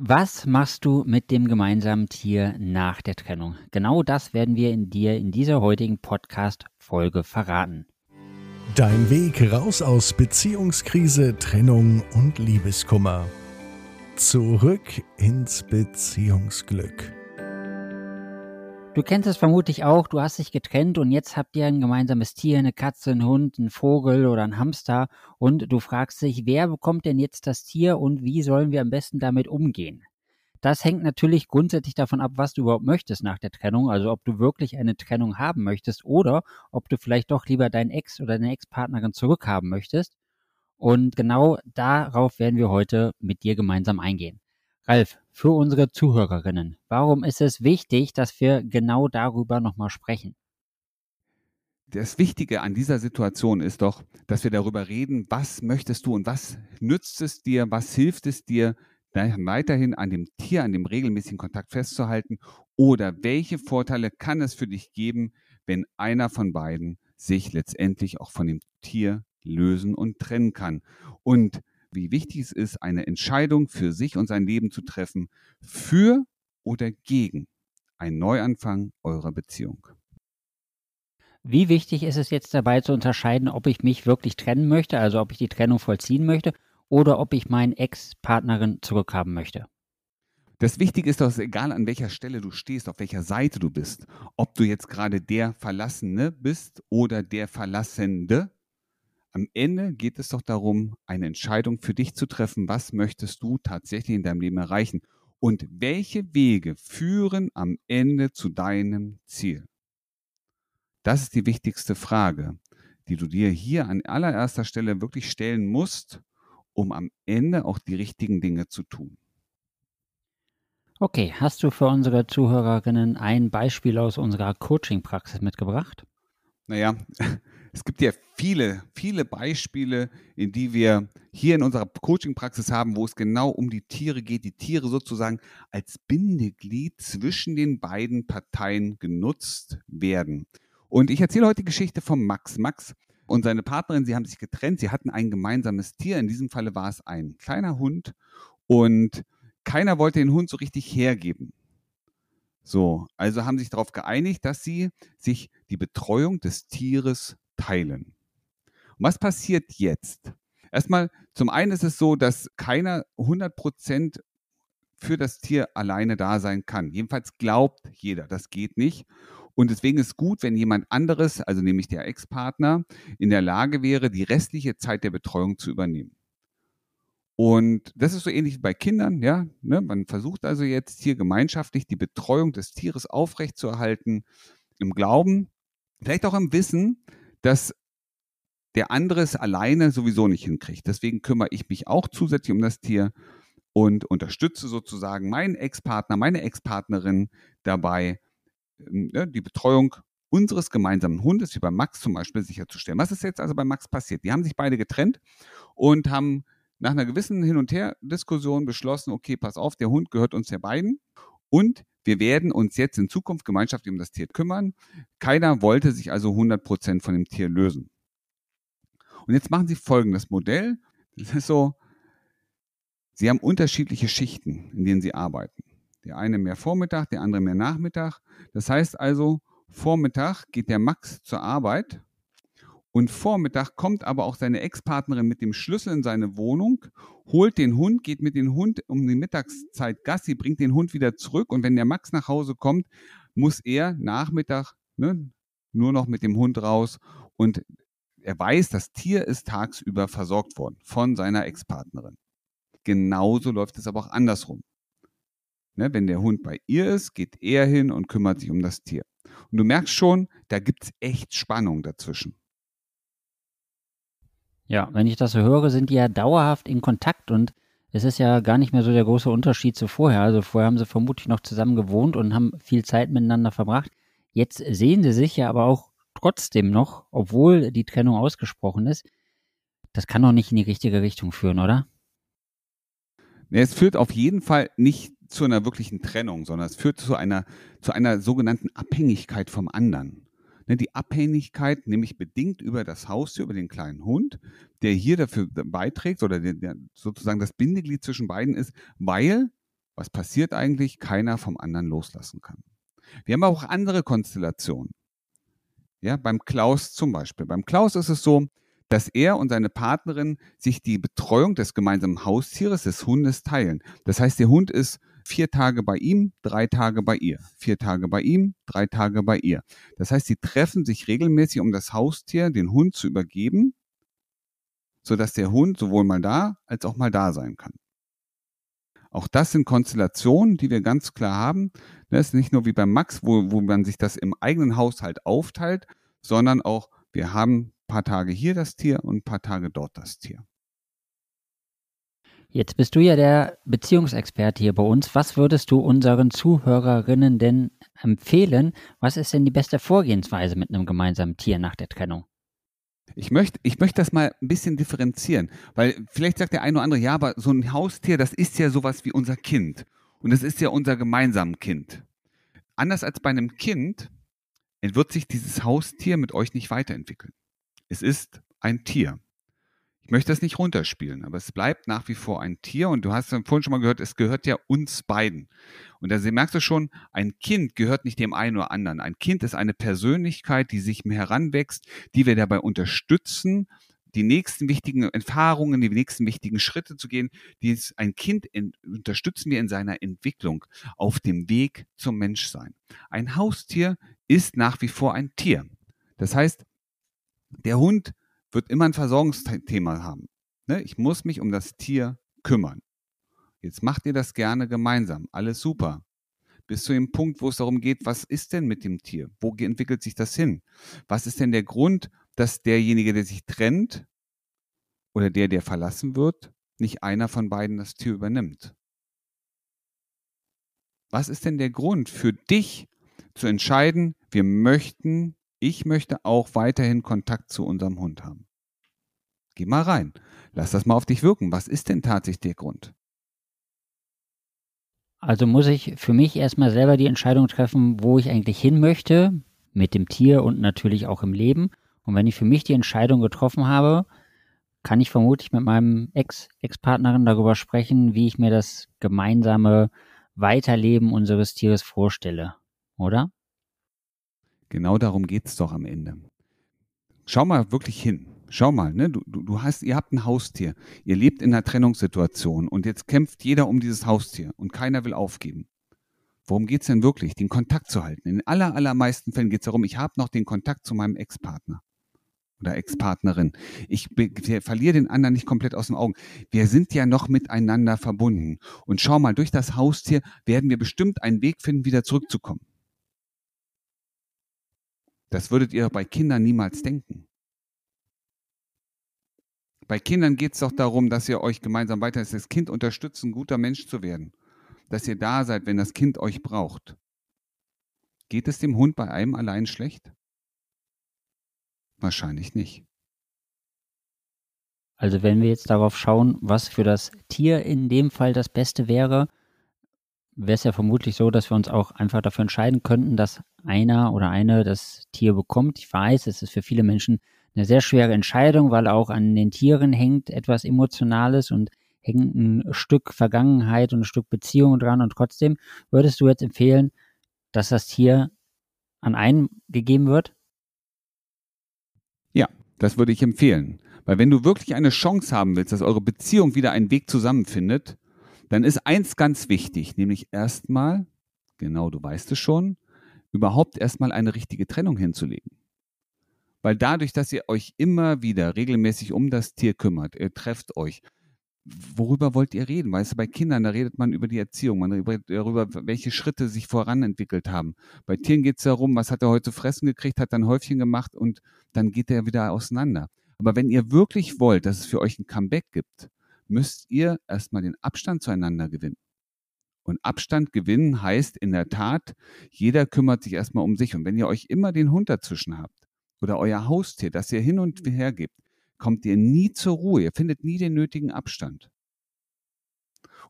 Was machst du mit dem gemeinsamen Tier nach der Trennung? Genau das werden wir in dir in dieser heutigen Podcast-Folge verraten. Dein Weg raus aus Beziehungskrise, Trennung und Liebeskummer. Zurück ins Beziehungsglück. Du kennst es vermutlich auch, du hast dich getrennt und jetzt habt ihr ein gemeinsames Tier, eine Katze, einen Hund, einen Vogel oder einen Hamster und du fragst dich, wer bekommt denn jetzt das Tier und wie sollen wir am besten damit umgehen? Das hängt natürlich grundsätzlich davon ab, was du überhaupt möchtest nach der Trennung, also ob du wirklich eine Trennung haben möchtest oder ob du vielleicht doch lieber deinen Ex oder deine Ex-Partnerin zurückhaben möchtest. Und genau darauf werden wir heute mit dir gemeinsam eingehen. Ralf, für unsere Zuhörerinnen, warum ist es wichtig, dass wir genau darüber nochmal sprechen? Das Wichtige an dieser Situation ist doch, dass wir darüber reden, was möchtest du und was nützt es dir, was hilft es dir, weiterhin an dem Tier, an dem regelmäßigen Kontakt festzuhalten oder welche Vorteile kann es für dich geben, wenn einer von beiden sich letztendlich auch von dem Tier lösen und trennen kann. Und wie wichtig es ist, eine Entscheidung für sich und sein Leben zu treffen, für oder gegen einen Neuanfang eurer Beziehung. Wie wichtig ist es jetzt dabei zu unterscheiden, ob ich mich wirklich trennen möchte, also ob ich die Trennung vollziehen möchte, oder ob ich meinen Ex-Partnerin zurückhaben möchte? Das Wichtige ist doch, egal an welcher Stelle du stehst, auf welcher Seite du bist, ob du jetzt gerade der Verlassene bist oder der Verlassende, am Ende geht es doch darum, eine Entscheidung für dich zu treffen. Was möchtest du tatsächlich in deinem Leben erreichen? Und welche Wege führen am Ende zu deinem Ziel? Das ist die wichtigste Frage, die du dir hier an allererster Stelle wirklich stellen musst, um am Ende auch die richtigen Dinge zu tun. Okay, hast du für unsere Zuhörerinnen ein Beispiel aus unserer Coaching-Praxis mitgebracht? Naja, es gibt ja viele, viele Beispiele, in die wir hier in unserer Coaching-Praxis haben, wo es genau um die Tiere geht, die Tiere sozusagen als Bindeglied zwischen den beiden Parteien genutzt werden. Und ich erzähle heute die Geschichte von Max. Max und seine Partnerin, sie haben sich getrennt, sie hatten ein gemeinsames Tier. In diesem Falle war es ein kleiner Hund und keiner wollte den Hund so richtig hergeben. So, also haben sich darauf geeinigt, dass sie sich die Betreuung des Tieres teilen. Und was passiert jetzt? Erstmal, zum einen ist es so, dass keiner 100 Prozent für das Tier alleine da sein kann. Jedenfalls glaubt jeder, das geht nicht. Und deswegen ist gut, wenn jemand anderes, also nämlich der Ex-Partner, in der Lage wäre, die restliche Zeit der Betreuung zu übernehmen. Und das ist so ähnlich wie bei Kindern, ja. Ne? Man versucht also jetzt hier gemeinschaftlich die Betreuung des Tieres aufrechtzuerhalten, im Glauben, vielleicht auch im Wissen, dass der andere es alleine sowieso nicht hinkriegt. Deswegen kümmere ich mich auch zusätzlich um das Tier und unterstütze sozusagen meinen Ex-Partner, meine Ex-Partnerin dabei, ähm, ne, die Betreuung unseres gemeinsamen Hundes, wie bei Max zum Beispiel, sicherzustellen. Was ist jetzt also bei Max passiert? Die haben sich beide getrennt und haben nach einer gewissen Hin- und Her-Diskussion beschlossen, okay, pass auf, der Hund gehört uns ja beiden und wir werden uns jetzt in Zukunft gemeinschaftlich um das Tier kümmern. Keiner wollte sich also 100 Prozent von dem Tier lösen. Und jetzt machen sie folgendes Modell. Das ist so, sie haben unterschiedliche Schichten, in denen sie arbeiten. Der eine mehr Vormittag, der andere mehr Nachmittag. Das heißt also, Vormittag geht der Max zur Arbeit und Vormittag kommt aber auch seine Ex-Partnerin mit dem Schlüssel in seine Wohnung, holt den Hund, geht mit dem Hund um die Mittagszeit Gassi, bringt den Hund wieder zurück. Und wenn der Max nach Hause kommt, muss er Nachmittag ne, nur noch mit dem Hund raus. Und er weiß, das Tier ist tagsüber versorgt worden von seiner Ex-Partnerin. Genauso läuft es aber auch andersrum. Ne, wenn der Hund bei ihr ist, geht er hin und kümmert sich um das Tier. Und du merkst schon, da gibt es echt Spannung dazwischen. Ja, wenn ich das so höre, sind die ja dauerhaft in Kontakt und es ist ja gar nicht mehr so der große Unterschied zu vorher. Also vorher haben sie vermutlich noch zusammen gewohnt und haben viel Zeit miteinander verbracht. Jetzt sehen sie sich ja aber auch trotzdem noch, obwohl die Trennung ausgesprochen ist. Das kann doch nicht in die richtige Richtung führen, oder? Es führt auf jeden Fall nicht zu einer wirklichen Trennung, sondern es führt zu einer, zu einer sogenannten Abhängigkeit vom anderen. Ne, die Abhängigkeit, nämlich bedingt über das Haustier, über den kleinen Hund, der hier dafür beiträgt oder der, sozusagen das Bindeglied zwischen beiden ist, weil was passiert eigentlich? Keiner vom anderen loslassen kann. Wir haben auch andere Konstellationen. Ja, beim Klaus zum Beispiel. Beim Klaus ist es so, dass er und seine Partnerin sich die Betreuung des gemeinsamen Haustieres, des Hundes teilen. Das heißt, der Hund ist vier Tage bei ihm, drei Tage bei ihr. Vier Tage bei ihm, drei Tage bei ihr. Das heißt, sie treffen sich regelmäßig, um das Haustier, den Hund zu übergeben, sodass der Hund sowohl mal da als auch mal da sein kann. Auch das sind Konstellationen, die wir ganz klar haben. Das ist nicht nur wie beim Max, wo, wo man sich das im eigenen Haushalt aufteilt, sondern auch wir haben ein paar Tage hier das Tier und ein paar Tage dort das Tier. Jetzt bist du ja der Beziehungsexperte hier bei uns. Was würdest du unseren Zuhörerinnen denn empfehlen? Was ist denn die beste Vorgehensweise mit einem gemeinsamen Tier nach der Trennung? Ich möchte, ich möchte das mal ein bisschen differenzieren, weil vielleicht sagt der eine oder andere, ja, aber so ein Haustier, das ist ja sowas wie unser Kind. Und das ist ja unser gemeinsames Kind. Anders als bei einem Kind wird sich dieses Haustier mit euch nicht weiterentwickeln. Es ist ein Tier. Ich möchte das nicht runterspielen, aber es bleibt nach wie vor ein Tier und du hast vorhin schon mal gehört, es gehört ja uns beiden. Und da merkst du schon, ein Kind gehört nicht dem einen oder anderen. Ein Kind ist eine Persönlichkeit, die sich heranwächst, die wir dabei unterstützen, die nächsten wichtigen Erfahrungen, die nächsten wichtigen Schritte zu gehen. Dies, ein Kind in, unterstützen wir in seiner Entwicklung auf dem Weg zum Menschsein. Ein Haustier ist nach wie vor ein Tier. Das heißt, der Hund wird immer ein Versorgungsthema haben. Ne? Ich muss mich um das Tier kümmern. Jetzt macht ihr das gerne gemeinsam. Alles super. Bis zu dem Punkt, wo es darum geht, was ist denn mit dem Tier? Wo entwickelt sich das hin? Was ist denn der Grund, dass derjenige, der sich trennt oder der, der verlassen wird, nicht einer von beiden das Tier übernimmt? Was ist denn der Grund für dich zu entscheiden, wir möchten ich möchte auch weiterhin Kontakt zu unserem Hund haben. Geh mal rein. Lass das mal auf dich wirken. Was ist denn tatsächlich der Grund? Also muss ich für mich erstmal selber die Entscheidung treffen, wo ich eigentlich hin möchte, mit dem Tier und natürlich auch im Leben. Und wenn ich für mich die Entscheidung getroffen habe, kann ich vermutlich mit meinem Ex-Ex-Partnerin darüber sprechen, wie ich mir das gemeinsame Weiterleben unseres Tieres vorstelle, oder? Genau darum geht es doch am Ende. Schau mal wirklich hin. Schau mal, ne? du, du hast, ihr habt ein Haustier. Ihr lebt in einer Trennungssituation und jetzt kämpft jeder um dieses Haustier und keiner will aufgeben. Worum geht es denn wirklich? Den Kontakt zu halten. In aller, allermeisten Fällen geht es darum, ich habe noch den Kontakt zu meinem Ex-Partner oder Ex-Partnerin. Ich verliere den anderen nicht komplett aus den Augen. Wir sind ja noch miteinander verbunden. Und schau mal, durch das Haustier werden wir bestimmt einen Weg finden, wieder zurückzukommen. Das würdet ihr bei Kindern niemals denken. Bei Kindern geht es doch darum, dass ihr euch gemeinsam weiter das Kind unterstützt, ein guter Mensch zu werden. Dass ihr da seid, wenn das Kind euch braucht. Geht es dem Hund bei einem allein schlecht? Wahrscheinlich nicht. Also wenn wir jetzt darauf schauen, was für das Tier in dem Fall das Beste wäre, wäre es ja vermutlich so, dass wir uns auch einfach dafür entscheiden könnten, dass einer oder eine das Tier bekommt. Ich weiß, es ist für viele Menschen eine sehr schwere Entscheidung, weil auch an den Tieren hängt etwas Emotionales und hängt ein Stück Vergangenheit und ein Stück Beziehung dran. Und trotzdem würdest du jetzt empfehlen, dass das Tier an einen gegeben wird? Ja, das würde ich empfehlen. Weil wenn du wirklich eine Chance haben willst, dass eure Beziehung wieder einen Weg zusammenfindet, dann ist eins ganz wichtig, nämlich erstmal, genau, du weißt es schon, überhaupt erstmal eine richtige Trennung hinzulegen. Weil dadurch, dass ihr euch immer wieder regelmäßig um das Tier kümmert, ihr trefft euch, worüber wollt ihr reden? Weißt du, bei Kindern, da redet man über die Erziehung, man redet darüber, welche Schritte sich voranentwickelt haben. Bei Tieren geht es darum, was hat er heute zu fressen gekriegt, hat dann Häufchen gemacht und dann geht er wieder auseinander. Aber wenn ihr wirklich wollt, dass es für euch ein Comeback gibt, müsst ihr erstmal den Abstand zueinander gewinnen. Und Abstand gewinnen heißt in der Tat, jeder kümmert sich erstmal um sich. Und wenn ihr euch immer den Hund dazwischen habt oder euer Haustier, das ihr hin und her gebt, kommt ihr nie zur Ruhe. Ihr findet nie den nötigen Abstand.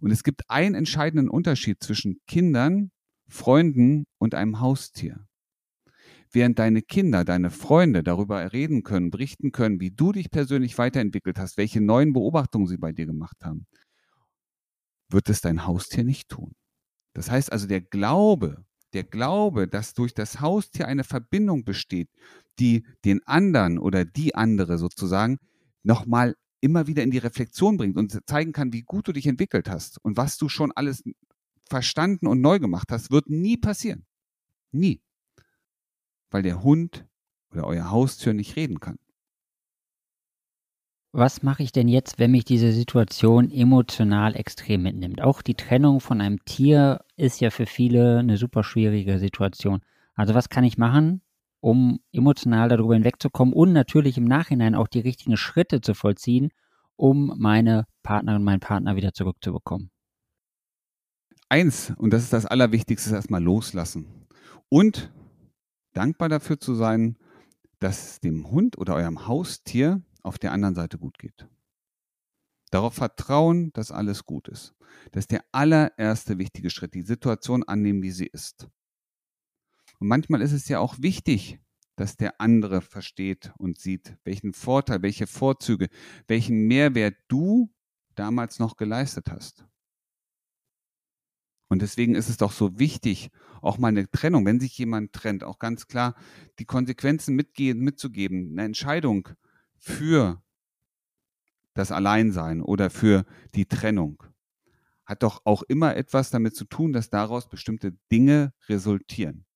Und es gibt einen entscheidenden Unterschied zwischen Kindern, Freunden und einem Haustier. Während deine Kinder, deine Freunde darüber reden können, berichten können, wie du dich persönlich weiterentwickelt hast, welche neuen Beobachtungen sie bei dir gemacht haben, wird es dein Haustier nicht tun. Das heißt also, der Glaube, der Glaube, dass durch das Haustier eine Verbindung besteht, die den anderen oder die andere sozusagen nochmal immer wieder in die Reflexion bringt und zeigen kann, wie gut du dich entwickelt hast und was du schon alles verstanden und neu gemacht hast, wird nie passieren. Nie. Weil der Hund oder euer Haustür nicht reden kann. Was mache ich denn jetzt, wenn mich diese Situation emotional extrem mitnimmt? Auch die Trennung von einem Tier ist ja für viele eine super schwierige Situation. Also was kann ich machen, um emotional darüber hinwegzukommen und natürlich im Nachhinein auch die richtigen Schritte zu vollziehen, um meine Partnerin, meinen Partner wieder zurückzubekommen? Eins, und das ist das Allerwichtigste, ist erstmal loslassen. Und dankbar dafür zu sein, dass dem Hund oder eurem Haustier auf der anderen Seite gut geht. Darauf vertrauen, dass alles gut ist. Das ist der allererste wichtige Schritt, die Situation annehmen, wie sie ist. Und manchmal ist es ja auch wichtig, dass der andere versteht und sieht, welchen Vorteil, welche Vorzüge, welchen Mehrwert du damals noch geleistet hast. Und deswegen ist es doch so wichtig, auch mal eine Trennung, wenn sich jemand trennt, auch ganz klar die Konsequenzen mitgehen, mitzugeben, eine Entscheidung für das Alleinsein oder für die Trennung hat doch auch immer etwas damit zu tun, dass daraus bestimmte Dinge resultieren.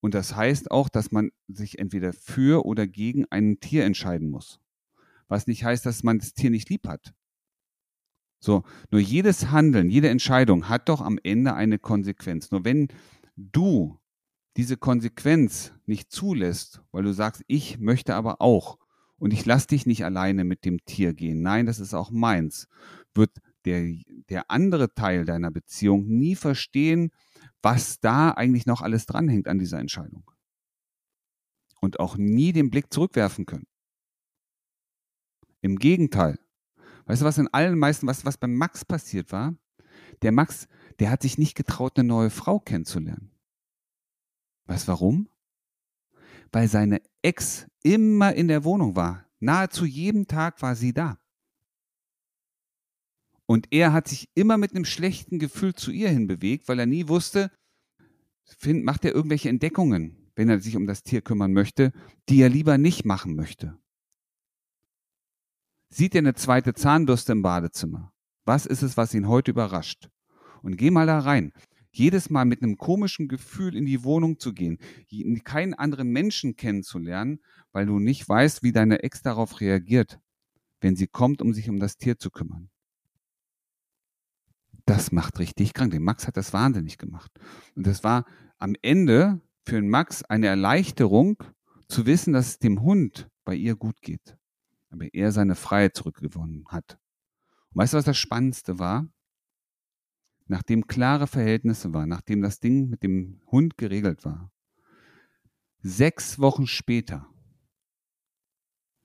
Und das heißt auch, dass man sich entweder für oder gegen ein Tier entscheiden muss. Was nicht heißt, dass man das Tier nicht lieb hat. So, nur jedes Handeln, jede Entscheidung hat doch am Ende eine Konsequenz. Nur wenn du diese Konsequenz nicht zulässt, weil du sagst, ich möchte aber auch und ich lasse dich nicht alleine mit dem Tier gehen. Nein, das ist auch meins. Wird der, der andere Teil deiner Beziehung nie verstehen, was da eigentlich noch alles dranhängt an dieser Entscheidung. Und auch nie den Blick zurückwerfen können. Im Gegenteil. Weißt du, was in allen meisten, was, was beim Max passiert war? Der Max, der hat sich nicht getraut, eine neue Frau kennenzulernen. Weißt du warum? weil seine Ex immer in der Wohnung war. Nahezu jeden Tag war sie da. Und er hat sich immer mit einem schlechten Gefühl zu ihr hinbewegt, weil er nie wusste, macht er irgendwelche Entdeckungen, wenn er sich um das Tier kümmern möchte, die er lieber nicht machen möchte. Sieht er eine zweite Zahnbürste im Badezimmer? Was ist es, was ihn heute überrascht? Und geh mal da rein jedes Mal mit einem komischen Gefühl in die Wohnung zu gehen, keinen anderen Menschen kennenzulernen, weil du nicht weißt, wie deine Ex darauf reagiert, wenn sie kommt, um sich um das Tier zu kümmern. Das macht richtig krank. Den Max hat das wahnsinnig gemacht. Und das war am Ende für den Max eine Erleichterung, zu wissen, dass es dem Hund bei ihr gut geht. Aber er seine Freiheit zurückgewonnen hat. Und weißt du, was das Spannendste war? nachdem klare Verhältnisse waren, nachdem das Ding mit dem Hund geregelt war. Sechs Wochen später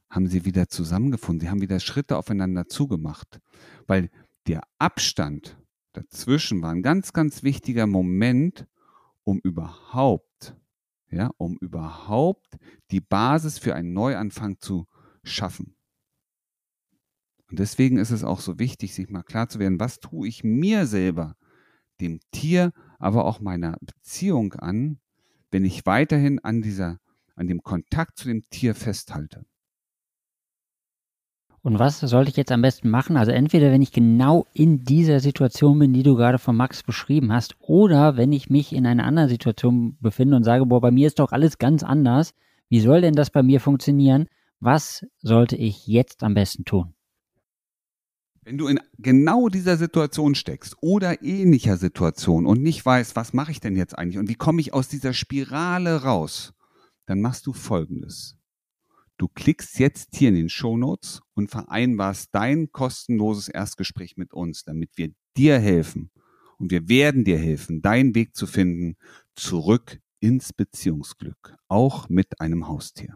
haben sie wieder zusammengefunden. Sie haben wieder Schritte aufeinander zugemacht, weil der Abstand dazwischen war ein ganz, ganz wichtiger Moment, um überhaupt, ja, um überhaupt die Basis für einen Neuanfang zu schaffen. Und deswegen ist es auch so wichtig, sich mal klar zu werden, was tue ich mir selber, dem Tier, aber auch meiner Beziehung an, wenn ich weiterhin an dieser, an dem Kontakt zu dem Tier festhalte. Und was sollte ich jetzt am besten machen? Also entweder wenn ich genau in dieser Situation bin, die du gerade von Max beschrieben hast, oder wenn ich mich in einer anderen Situation befinde und sage, boah, bei mir ist doch alles ganz anders. Wie soll denn das bei mir funktionieren? Was sollte ich jetzt am besten tun? Wenn du in genau dieser Situation steckst oder ähnlicher Situation und nicht weißt, was mache ich denn jetzt eigentlich und wie komme ich aus dieser Spirale raus, dann machst du Folgendes. Du klickst jetzt hier in den Show Notes und vereinbarst dein kostenloses Erstgespräch mit uns, damit wir dir helfen. Und wir werden dir helfen, deinen Weg zu finden, zurück ins Beziehungsglück, auch mit einem Haustier.